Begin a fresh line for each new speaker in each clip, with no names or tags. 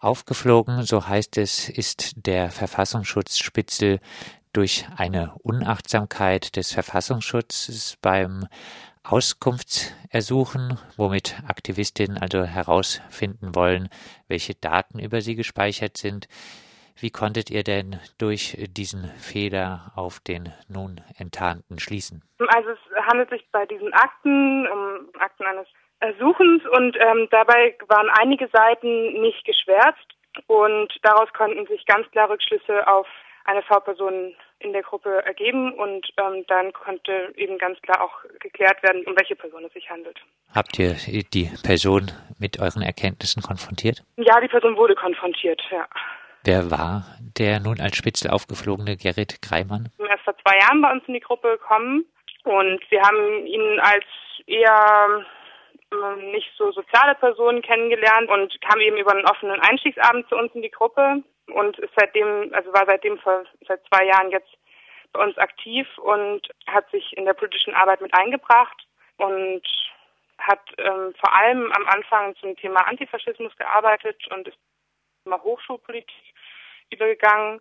Aufgeflogen, so heißt es, ist der Verfassungsschutz Spitzel durch eine Unachtsamkeit des Verfassungsschutzes beim Auskunftsersuchen, womit Aktivistinnen also herausfinden wollen, welche Daten über sie gespeichert sind. Wie konntet ihr denn durch diesen Fehler auf den nun Enttarnten schließen?
Also es handelt sich bei diesen Akten um Akten eines Ersuchens und ähm, dabei waren einige Seiten nicht geschwärzt und daraus konnten sich ganz klar Rückschlüsse auf eine V-Person in der Gruppe ergeben und ähm, dann konnte eben ganz klar auch geklärt werden, um welche Person es sich handelt.
Habt ihr die Person mit euren Erkenntnissen konfrontiert?
Ja, die Person wurde konfrontiert, ja.
Wer war der nun als Spitzel aufgeflogene Gerrit Greimann?
Er ist vor zwei Jahren bei uns in die Gruppe gekommen und wir haben ihn als eher nicht so soziale Person kennengelernt und kam eben über einen offenen Einstiegsabend zu uns in die Gruppe und ist seitdem, also war seitdem vor seit zwei Jahren jetzt bei uns aktiv und hat sich in der politischen Arbeit mit eingebracht und hat ähm, vor allem am Anfang zum Thema Antifaschismus gearbeitet und ist immer Hochschulpolitik übergegangen.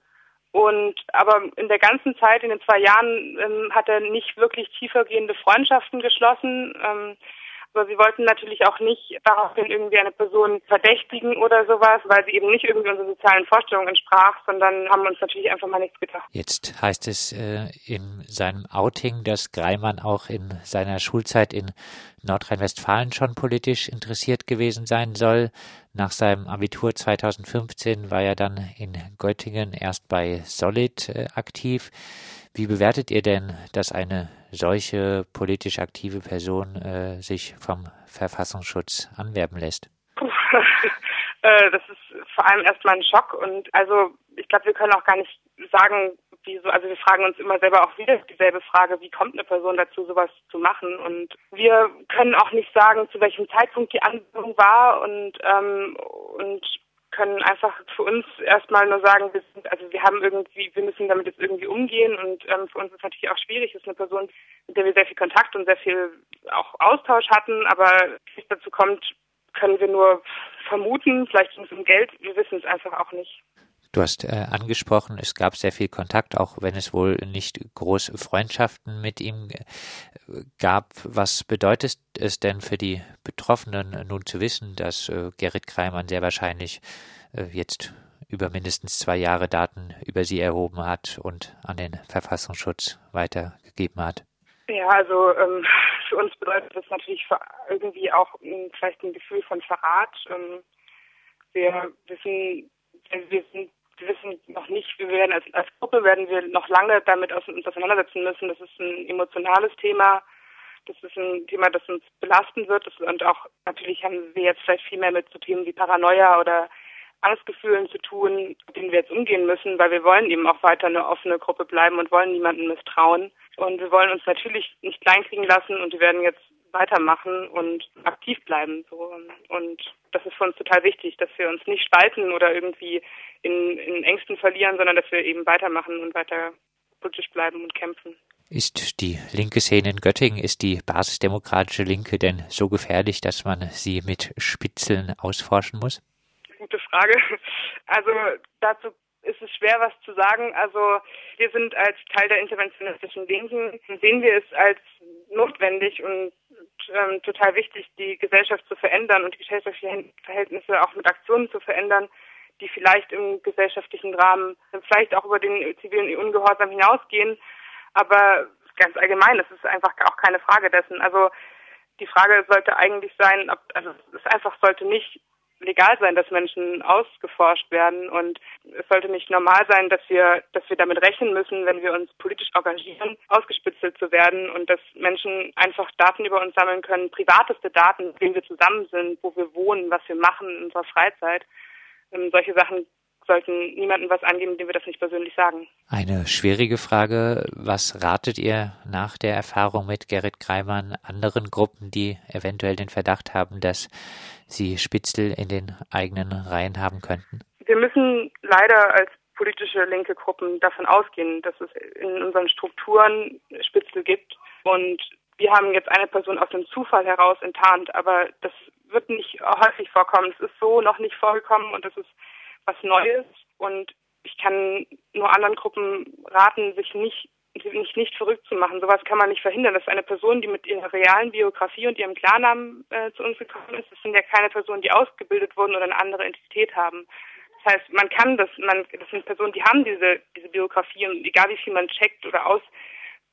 Und aber in der ganzen Zeit, in den zwei Jahren, ähm, hat er nicht wirklich tiefergehende Freundschaften geschlossen. Ähm, aber sie wollten natürlich auch nicht daraufhin irgendwie eine Person verdächtigen oder sowas, weil sie eben nicht irgendwie unseren sozialen Vorstellungen entsprach, sondern haben uns natürlich einfach mal nichts gedacht.
Jetzt heißt es äh, in seinem Outing, dass Greimann auch in seiner Schulzeit in Nordrhein-Westfalen schon politisch interessiert gewesen sein soll. Nach seinem Abitur 2015 war er dann in Göttingen erst bei Solid äh, aktiv. Wie bewertet ihr denn, dass eine solche politisch aktive Person äh, sich vom Verfassungsschutz anwerben lässt?
Äh, das ist vor allem erstmal ein Schock und also ich glaube, wir können auch gar nicht sagen, wieso, also wir fragen uns immer selber auch wieder dieselbe Frage, wie kommt eine Person dazu, sowas zu machen? Und wir können auch nicht sagen, zu welchem Zeitpunkt die Anwendung war und ähm, und können einfach für uns erstmal nur sagen, wir sind, also wir haben irgendwie, wir müssen damit jetzt irgendwie umgehen und ähm, für uns ist natürlich auch schwierig, ist eine Person, mit der wir sehr viel Kontakt und sehr viel auch Austausch hatten, aber wie es dazu kommt, können wir nur vermuten, vielleicht ging es um Geld, wir wissen es einfach auch nicht.
Du hast äh, angesprochen, es gab sehr viel Kontakt, auch wenn es wohl nicht große Freundschaften mit ihm äh, gab. Was bedeutet es denn für die Betroffenen nun zu wissen, dass äh, Gerrit Kreimann sehr wahrscheinlich äh, jetzt über mindestens zwei Jahre Daten über sie erhoben hat und an den Verfassungsschutz weitergegeben hat?
Ja, also ähm, für uns bedeutet das natürlich irgendwie auch ähm, vielleicht ein Gefühl von Verrat. Ähm, wir wissen, wir sind wir wissen noch nicht, wir werden als, als Gruppe werden wir noch lange damit uns auseinandersetzen müssen. Das ist ein emotionales Thema. Das ist ein Thema, das uns belasten wird. Und auch natürlich haben wir jetzt vielleicht viel mehr mit so Themen wie Paranoia oder Angstgefühlen zu tun, mit denen wir jetzt umgehen müssen, weil wir wollen eben auch weiter eine offene Gruppe bleiben und wollen niemandem misstrauen. Und wir wollen uns natürlich nicht kleinkriegen lassen und wir werden jetzt weitermachen und aktiv bleiben. So. Und das ist für uns total wichtig, dass wir uns nicht spalten oder irgendwie in, in Ängsten verlieren, sondern dass wir eben weitermachen und weiter politisch bleiben und kämpfen.
Ist die linke Szene in Göttingen, ist die basisdemokratische Linke denn so gefährlich, dass man sie mit Spitzeln ausforschen muss?
Gute Frage. Also dazu ist es schwer, was zu sagen. Also wir sind als Teil der interventionistischen Linken, sehen wir es als notwendig und ähm, total wichtig, die Gesellschaft zu verändern und die gesellschaftlichen Verhältnisse auch mit Aktionen zu verändern, die vielleicht im gesellschaftlichen Rahmen, vielleicht auch über den zivilen Ungehorsam hinausgehen. Aber ganz allgemein, das ist einfach auch keine Frage dessen. Also die Frage sollte eigentlich sein, ob, also es einfach sollte nicht legal sein, dass Menschen ausgeforscht werden und es sollte nicht normal sein, dass wir, dass wir damit rechnen müssen, wenn wir uns politisch engagieren, ausgespitzelt zu werden und dass Menschen einfach Daten über uns sammeln können, privateste Daten, mit denen wir zusammen sind, wo wir wohnen, was wir machen in unserer Freizeit. Ähm, solche Sachen sollten niemandem was angeben, dem wir das nicht persönlich sagen.
Eine schwierige Frage. Was ratet ihr nach der Erfahrung mit Gerrit Kreimann anderen Gruppen, die eventuell den Verdacht haben, dass sie Spitzel in den eigenen Reihen haben könnten?
Wir müssen leider als politische linke Gruppen davon ausgehen, dass es in unseren Strukturen Spitzel gibt. Und wir haben jetzt eine Person aus dem Zufall heraus enttarnt, aber das wird nicht häufig vorkommen. Es ist so noch nicht vorgekommen und das ist was Neues. Und ich kann nur anderen Gruppen raten, sich nicht nicht, nicht verrückt zu machen. Sowas kann man nicht verhindern. Das ist eine Person, die mit ihrer realen Biografie und ihrem Klarnamen äh, zu uns gekommen ist. Das sind ja keine Personen, die ausgebildet wurden oder eine andere Identität haben. Das heißt, man kann das, man, das sind Personen, die haben diese, diese Biografie und egal wie viel man checkt oder aus,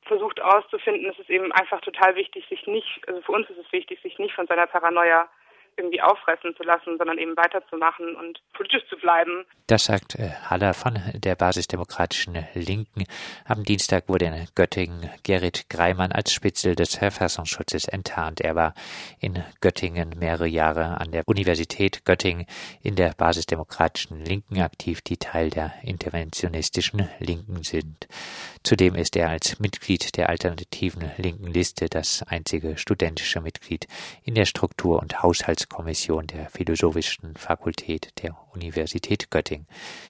versucht auszufinden, ist es eben einfach total wichtig, sich nicht, also für uns ist es wichtig, sich nicht von seiner Paranoia irgendwie auffressen zu lassen, sondern eben weiterzumachen und politisch zu bleiben.
Das sagt äh, Haller von der Basisdemokratischen Linken. Am Dienstag wurde in Göttingen Gerrit Greimann als Spitzel des Verfassungsschutzes enttarnt. Er war in Göttingen mehrere Jahre an der Universität Göttingen in der Basisdemokratischen Linken aktiv, die Teil der interventionistischen Linken sind. Zudem ist er als Mitglied der alternativen linken Liste das einzige studentische Mitglied in der Struktur- und Haushalts Kommission der Philosophischen Fakultät der Universität Göttingen.